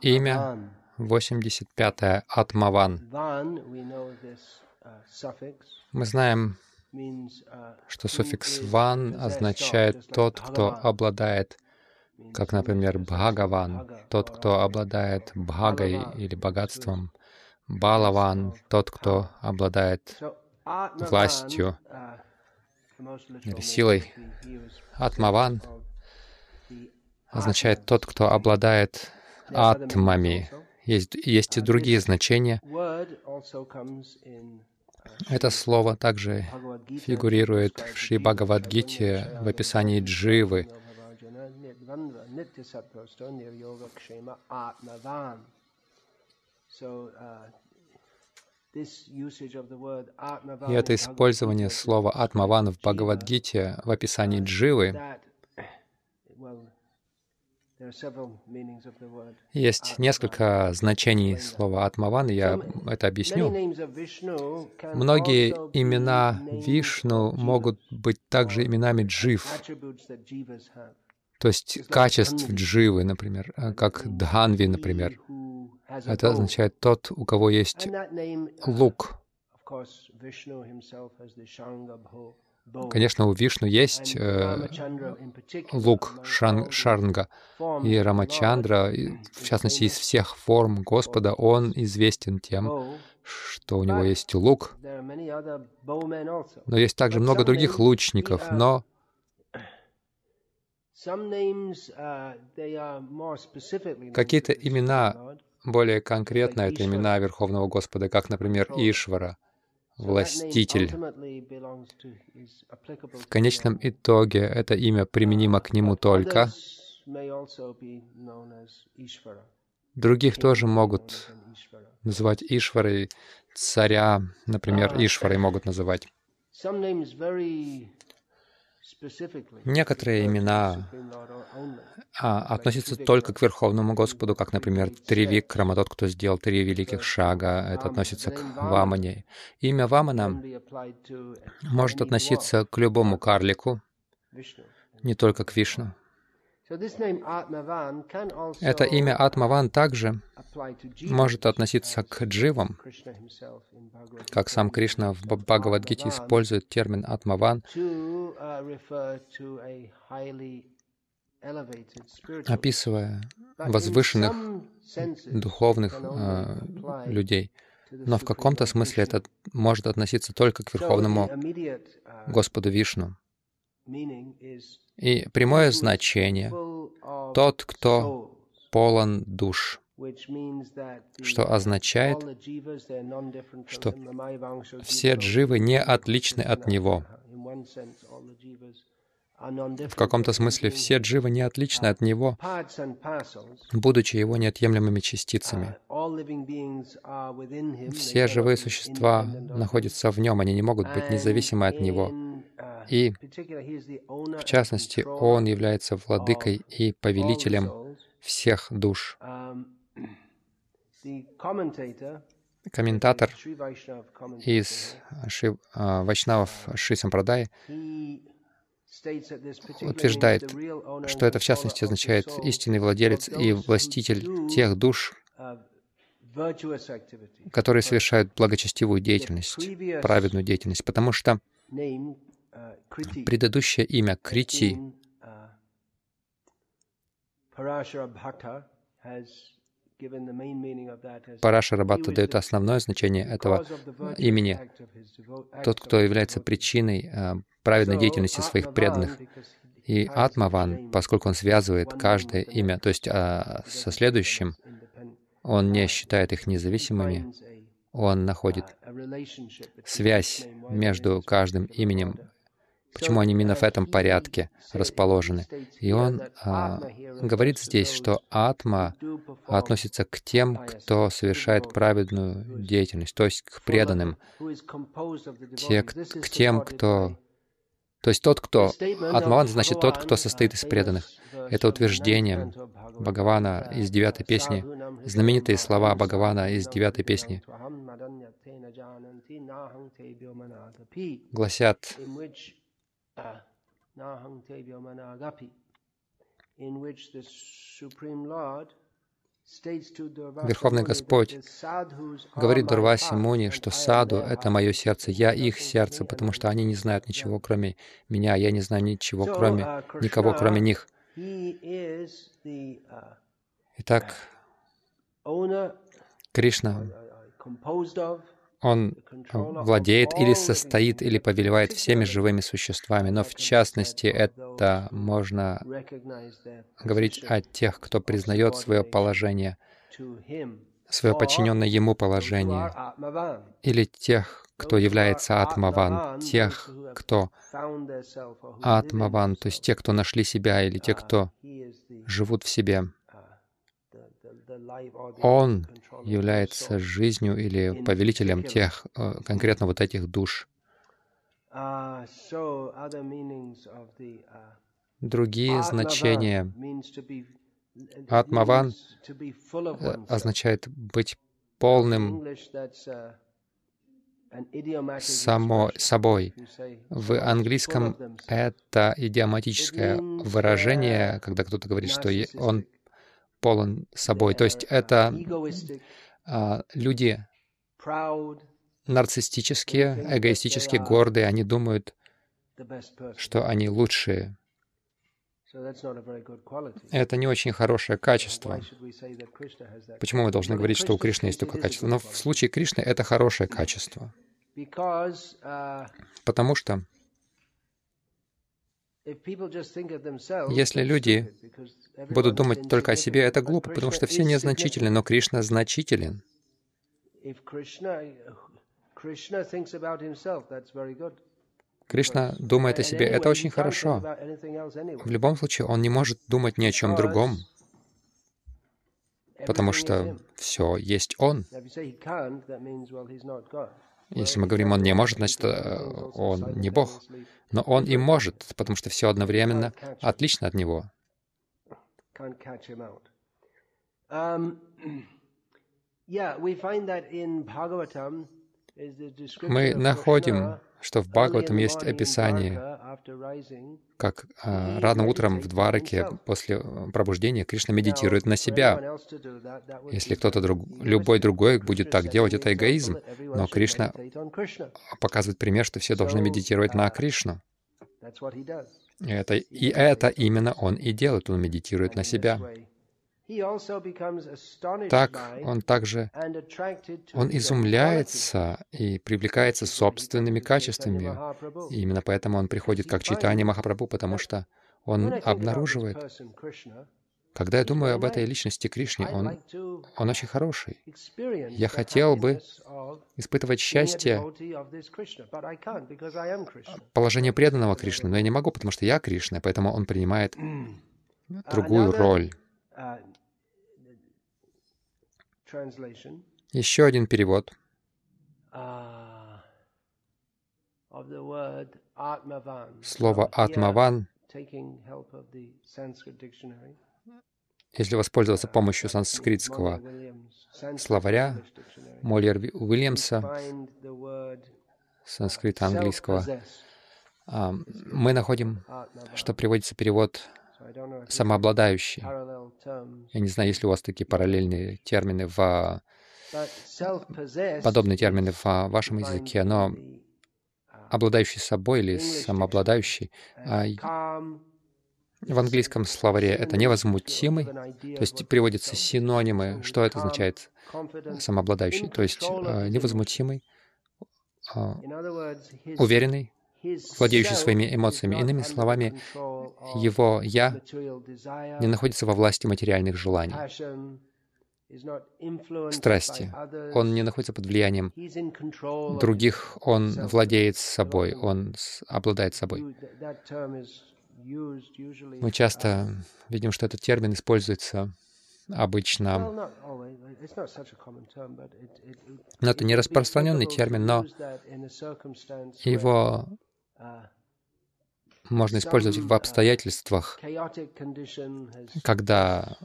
Имя 85-е Атмаван. Мы знаем, что суффикс «ван» означает «тот, кто обладает», как, например, «бхагаван», «тот, кто обладает бхагой или богатством», «балаван», «тот, кто обладает властью или силой», «атмаван» означает «тот, кто обладает атмами». Есть, есть и другие значения. Это слово также фигурирует в Шри Бхагавадгите в описании дживы. И это использование слова «атмаван» в Бхагавадгите в описании дживы есть несколько значений слова «атмаван», я это объясню. Многие имена Вишну могут быть также именами джив, то есть качеств дживы, например, как Дханви, например. Это означает тот, у кого есть лук. Конечно, у Вишну есть э, лук шан, Шарнга, и Рамачандра, в частности, из всех форм Господа, он известен тем, что у него есть лук. Но есть также много других лучников, но какие-то имена более конкретно, это имена Верховного Господа, как, например, Ишвара — властитель. В конечном итоге это имя применимо к нему только. Других тоже могут называть Ишварой, царя, например, Ишварой могут называть. Некоторые имена а, относятся только к Верховному Господу, как, например, Тривикрама, тот, кто сделал три великих шага. Это относится к Вамане. Имя Вамана может относиться к любому карлику, не только к Вишну. Это имя Атмаван также может относиться к дживам, как сам Кришна в Бхагавадгите использует термин Атмаван, описывая возвышенных духовных э, людей. Но в каком-то смысле это может относиться только к Верховному Господу Вишну. И прямое значение — тот, кто полон душ, что означает, что все дживы не отличны от него. В каком-то смысле все дживы не отличны от него, будучи его неотъемлемыми частицами. Все живые существа находятся в нем, они не могут быть независимы от него. И, в частности, Он является владыкой и повелителем всех душ. Комментатор из Ши, а, Вайшнавов Ши Сампрадай утверждает, что это в частности означает истинный владелец и властитель тех душ, которые совершают благочестивую деятельность, праведную деятельность, потому что предыдущее имя Крити. Парашара Бхатта дает основное значение этого имени, тот, кто является причиной а, праведной деятельности своих преданных. И Атмаван, поскольку он связывает каждое имя, то есть а, со следующим, он не считает их независимыми, он находит связь между каждым именем почему они именно в этом порядке расположены. И он а, говорит здесь, что атма относится к тем, кто совершает праведную деятельность, то есть к преданным, те, к, к тем, кто... То есть тот, кто... Атмаван значит тот, кто состоит из преданных. Это утверждение Бхагавана из девятой песни, знаменитые слова Бхагавана из девятой песни гласят Верховный Господь говорит Дурваси Муни, что саду — это мое сердце, я их сердце, потому что они не знают ничего, кроме меня, я не знаю ничего, кроме никого, кроме них. Итак, Кришна, Он владеет или состоит, или повелевает всеми живыми существами, но в частности это можно говорить о тех, кто признает свое положение, свое подчиненное ему положение, или тех, кто является атмаван, тех, кто атмаван, то есть те, кто нашли себя, или те, кто живут в себе. Он является жизнью или повелителем тех, э, конкретно вот этих душ. Другие значения Атмаван э, означает быть полным само собой. В английском это идиоматическое выражение, когда кто-то говорит, что он полон собой. То есть это а, люди нарциссические, эгоистические, гордые, они думают, что они лучшие. Это не очень хорошее качество. Почему мы должны говорить, что у Кришны есть такое качество? Но в случае Кришны это хорошее качество. Uh, Потому что если люди будут думать только о себе, это глупо, потому что все незначительны, но Кришна значителен. Кришна думает о себе, это очень хорошо. В любом случае, он не может думать ни о чем другом, потому что все есть Он. Если мы говорим, он не может, значит, э, он не Бог. Но он и может, потому что все одновременно отлично от него. Мы находим что в Бхагаватам есть описание, как а, рано утром в Двараке после э, пробуждения Кришна медитирует на себя. Если кто-то друг, любой другой будет так делать, это эгоизм. Но Кришна показывает пример, что все должны медитировать на Кришну. Это, и это именно он и делает, он медитирует на себя. Так он также он изумляется и привлекается собственными качествами. И именно поэтому он приходит как читание Махапрабху, потому что он обнаруживает, когда я думаю об этой личности Кришне, он, он очень хороший. Я хотел бы испытывать счастье положение преданного Кришны, но я не могу, потому что я Кришна, поэтому он принимает другую роль. Uh, еще один перевод. Слово «атмаван» если воспользоваться помощью санскритского словаря Моллер Уильямса, санскрита английского, мы находим, что приводится перевод самообладающий. Я не знаю, есть ли у вас такие параллельные термины в подобные термины в вашем языке, но обладающий собой или самообладающий а в английском словаре это невозмутимый, то есть приводятся синонимы. Что это означает самообладающий? То есть а, невозмутимый, а, уверенный, владеющий своими эмоциями. Иными словами, его «я» не находится во власти материальных желаний, страсти. Он не находится под влиянием других, он владеет собой, он обладает собой. Мы часто видим, что этот термин используется обычно. Но это не распространенный термин, но его можно использовать в обстоятельствах, когда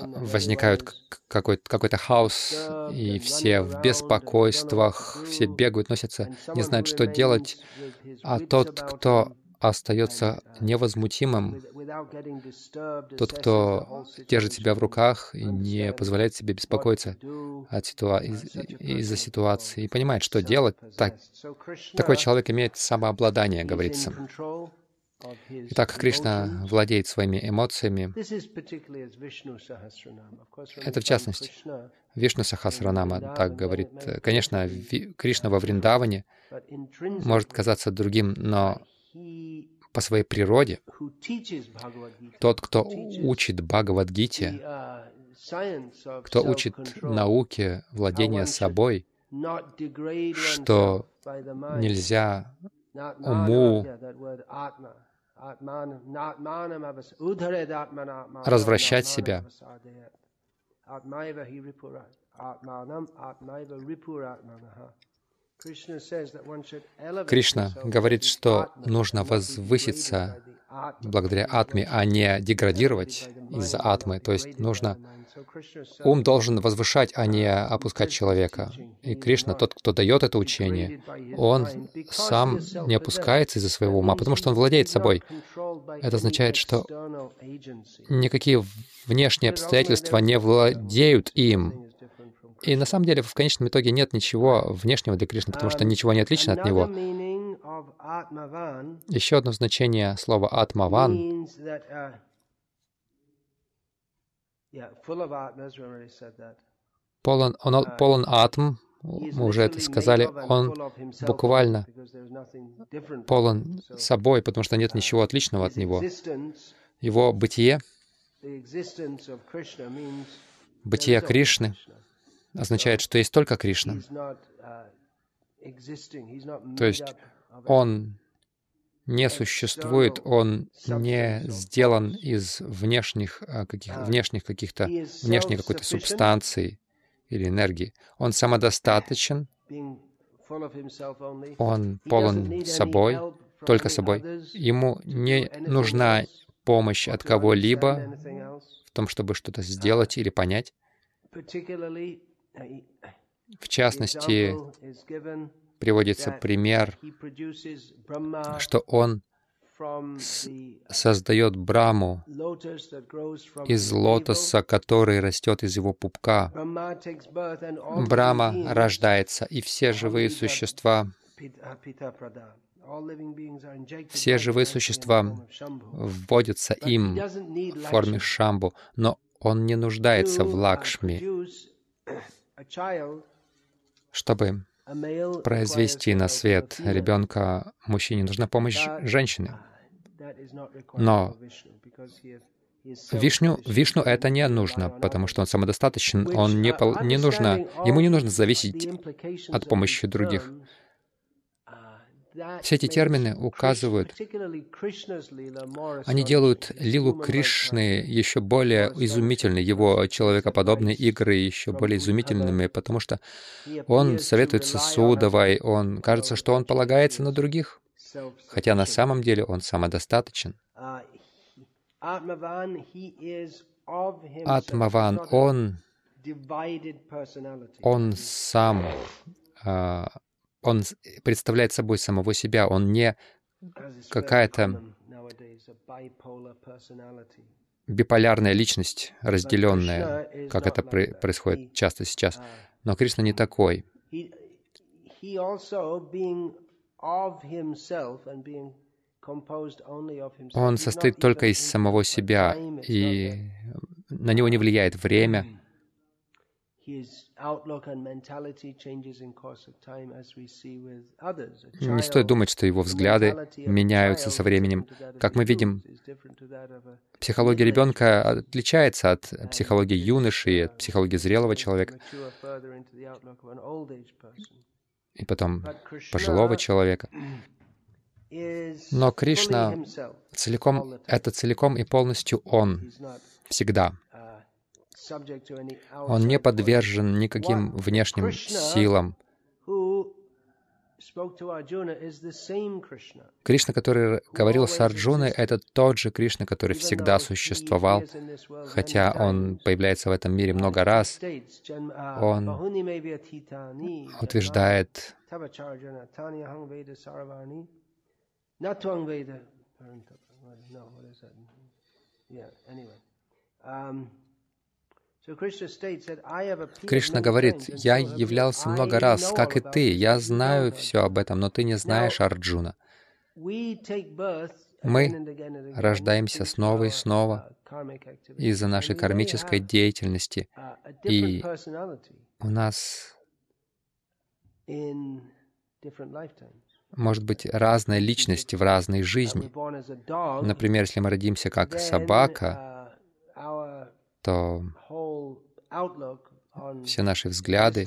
возникает какой-то какой хаос, и все в беспокойствах, все бегают, носятся, не знают, что делать, а тот, кто остается невозмутимым, тот, кто держит себя в руках и не позволяет себе беспокоиться от ситуа... из- из-за ситуации, и понимает, что делать, так... такой человек имеет самообладание, говорится. Итак, Кришна владеет своими эмоциями. Это в частности. Вишну Сахасранама так говорит. Конечно, Кришна во Вриндаване может казаться другим, но по своей природе. тот, кто учит Бхагавадгите, кто учит науке владения собой, что нельзя уму развращать себя. Кришна говорит, что нужно возвыситься благодаря атме, а не деградировать из-за атмы. То есть нужно... Ум должен возвышать, а не опускать человека. И Кришна, тот, кто дает это учение, он сам не опускается из-за своего ума, потому что он владеет собой. Это означает, что никакие внешние обстоятельства не владеют им. И на самом деле в конечном итоге нет ничего внешнего для Кришны, потому что ничего не отлично от него. Еще одно значение слова «атмаван» полон, он полон атм, мы уже это сказали, он буквально полон собой, потому что нет ничего отличного от него. Его бытие, бытие Кришны означает, что есть только Кришна. То есть он не существует, он не сделан из внешних, а, каких, внешних каких-то, внешней какой-то субстанции или энергии. Он самодостаточен, он полон собой, только собой. Ему не нужна помощь от кого-либо в том, чтобы что-то сделать или понять. В частности, приводится пример, что он создает Браму из лотоса, который растет из его пупка. Брама рождается, и все живые существа, все живые существа вводятся им в форме шамбу, но он не нуждается в лакшми, чтобы произвести на свет ребенка мужчине нужна помощь женщины. Но Вишну, Вишну это не нужно, потому что он самодостаточен, он не, пол, не нужно, ему не нужно зависеть от помощи других. Все эти термины указывают, они делают лилу Кришны еще более изумительной, его человекоподобные игры еще более изумительными, потому что он советуется с Судовой, он кажется, что он полагается на других, хотя на самом деле он самодостаточен. Атмаван, он, он сам а, он представляет собой самого себя, он не какая-то биполярная личность, разделенная, как это происходит часто сейчас. Но Кришна не такой. Он состоит только из самого себя, и на него не влияет время, не стоит думать, что его взгляды меняются со временем. Как мы видим, психология ребенка отличается от психологии юноши и от психологии зрелого человека, и потом пожилого человека. Но Кришна целиком, это целиком и полностью Он, всегда. Он не подвержен никаким внешним силам. Кришна, который говорил с Арджуной, это тот же Кришна, который всегда существовал, хотя он появляется в этом мире много раз. Он утверждает? Yeah, anyway. Um, Кришна говорит, «Я являлся много раз, как и ты. Я знаю все об этом, но ты не знаешь, Арджуна. Мы рождаемся снова и снова uh, из-за нашей кармической деятельности. uh, И у нас может быть разная личность в разной Uh, жизни. Например, если мы родимся как собака, то все наши взгляды,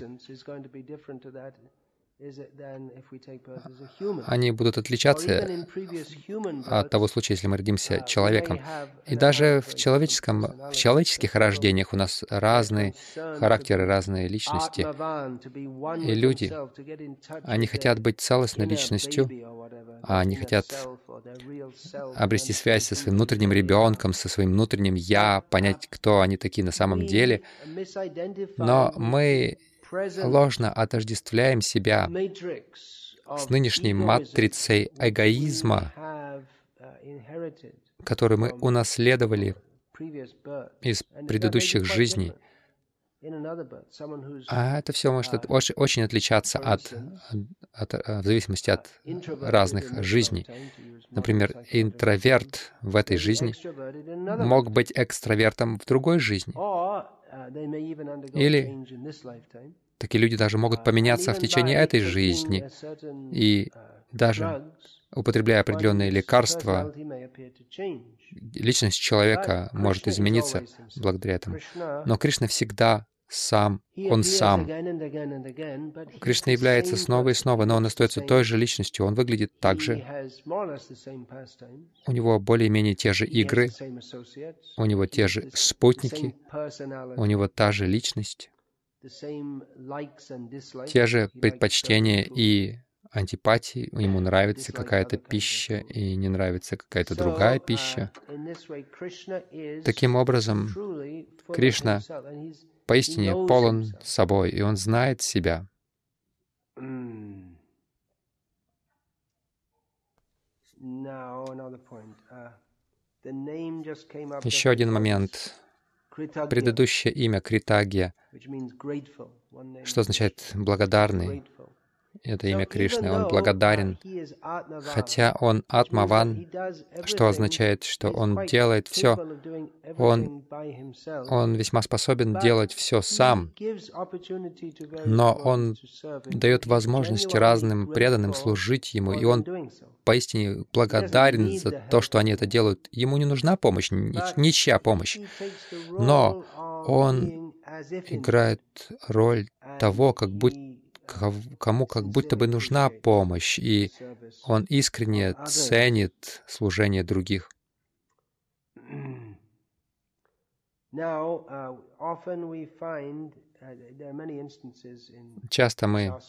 они будут отличаться от того случая, если мы родимся uh, человеком. И даже в человеческом, в человеческих рождениях у нас разные характеры, разные личности. И люди, Они хотят быть целостной личностью, а они хотят обрести связь со своим внутренним ребенком, со своим внутренним «я», понять, кто они такие на самом деле. Но мы ложно отождествляем себя с нынешней матрицей эгоизма, которую мы унаследовали из предыдущих жизней. А это все может от- очень, очень отличаться от, от- от- в зависимости от in разных жизней. Например, интроверт в этой жизни мог быть экстравертом в другой жизни. Uh, Или. Такие люди даже могут поменяться в течение этой жизни. И даже употребляя определенные лекарства, личность человека может измениться благодаря этому. Но Кришна всегда сам, Он сам. Кришна является снова и снова, но Он остается той же личностью. Он выглядит так же. У него более-менее те же игры, у него те же спутники, у него та же личность, те же предпочтения и антипатии. Ему нравится какая-то пища и не нравится какая-то другая пища. Таким образом, Кришна поистине полон собой, и он знает себя. Еще один момент. Предыдущее имя Критагия, что означает «благодарный». Это имя Кришны. Он благодарен, хотя он Атмаван, что означает, что он делает все. Он, он весьма способен делать все сам, но он дает возможности разным преданным служить ему, и он поистине благодарен за то, что они это делают. Ему не нужна помощь, ничья помощь, но он играет роль того, как будто кому как будто бы нужна помощь, и он искренне ценит служение других. Часто мы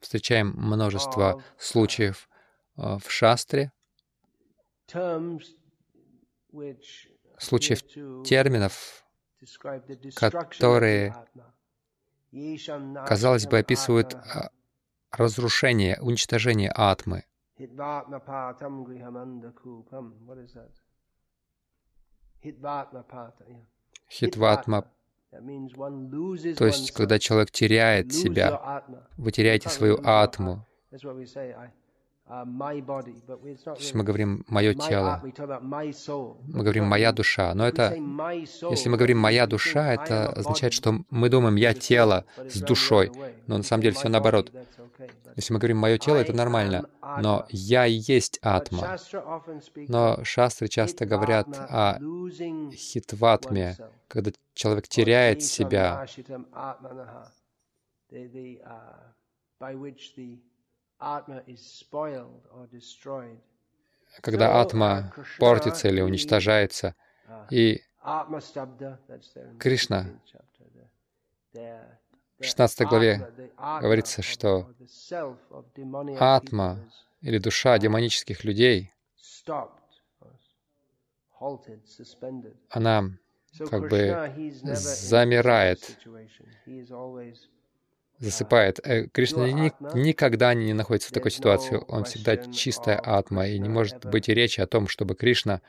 встречаем множество случаев в шастре, случаев терминов, которые казалось бы, описывают разрушение, уничтожение атмы. Хитватма, то есть, когда человек теряет себя, вы теряете свою атму. То есть мы говорим «моё тело», мы говорим «моя душа», но это, если мы говорим «моя душа», это означает, что мы думаем «я тело с душой», но на самом деле все наоборот. Если мы говорим «моё тело», это нормально, но «я и есть атма». Но шастры часто говорят о хитватме, когда человек теряет себя, когда атма портится или уничтожается. И Кришна в 16 главе говорится, что атма или душа демонических людей, она как бы замирает. Засыпает. Э, Кришна ни, никогда не находится в такой ситуации. Он всегда чистая атма, и не может быть и речи о том, чтобы Кришна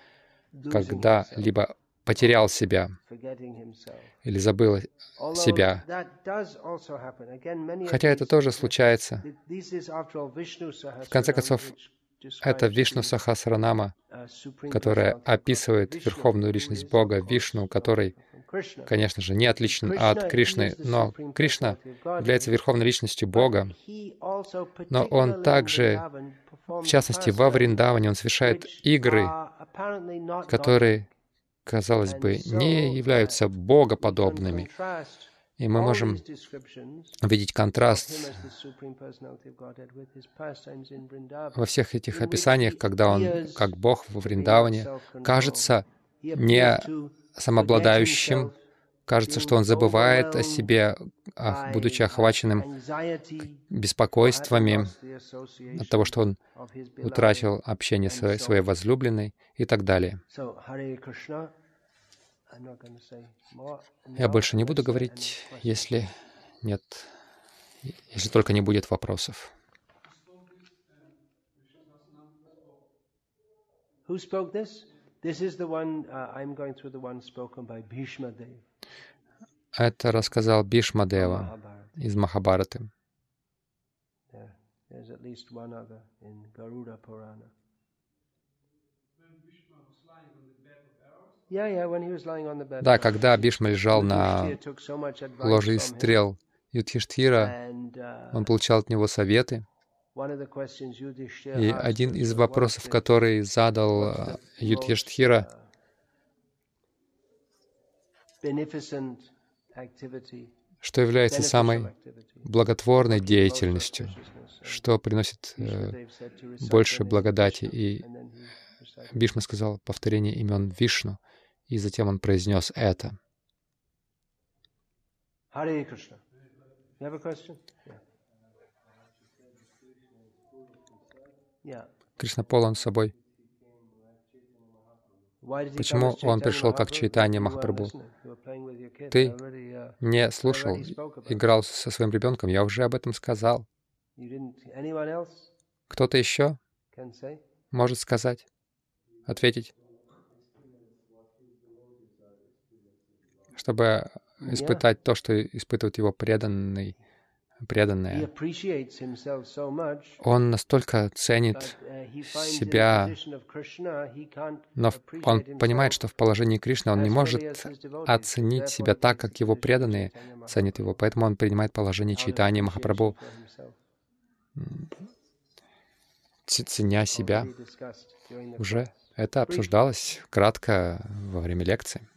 когда-либо потерял себя или забыл себя. Хотя это тоже случается. В конце концов, это Вишну Сахасранама, которая описывает верховную личность Бога, Вишну, который, конечно же, не отличен от Кришны, но Кришна является верховной личностью Бога, но Он также, в частности, во Вриндаване, Он совершает игры, которые, казалось бы, не являются богоподобными. И мы можем видеть контраст во всех этих описаниях, когда он, как Бог во Вриндаване, кажется не самообладающим, кажется, что он забывает о себе, будучи охваченным беспокойствами от того, что он утратил общение с своей возлюбленной и так далее. Я больше не буду говорить, если нет, если только не будет вопросов. Это рассказал Бишмадева из Махабараты. There's at least one other in Garuda Purana. Да, когда Бишма лежал на ложе из стрел Юдхиштхира, uh, он получал от него советы. И один из вопросов, который задал uh, Юдхиштхира, что является самой благотворной деятельностью, что приносит э, больше благодати. И Бишма сказал повторение имен Вишну, и затем он произнес это. Кришна полон собой. Почему он пришел как Чайтанья Махапрабху? Ты не слушал, играл со своим ребенком, я уже об этом сказал. Кто-то еще может сказать, ответить? чтобы испытать то, что испытывает его преданный, преданное. Он настолько ценит себя, но он понимает, что в положении Кришны он не может оценить себя так, как его преданные ценят его. Поэтому он принимает положение Чайтани Махапрабху, ценя себя. Уже это обсуждалось кратко во время лекции.